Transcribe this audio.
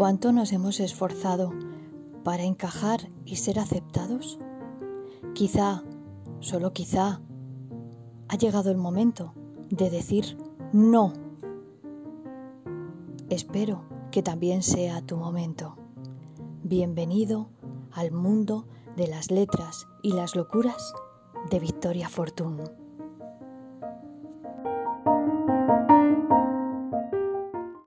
¿Cuánto nos hemos esforzado para encajar y ser aceptados? Quizá, solo quizá, ha llegado el momento de decir no. Espero que también sea tu momento. Bienvenido al mundo de las letras y las locuras de Victoria Fortune.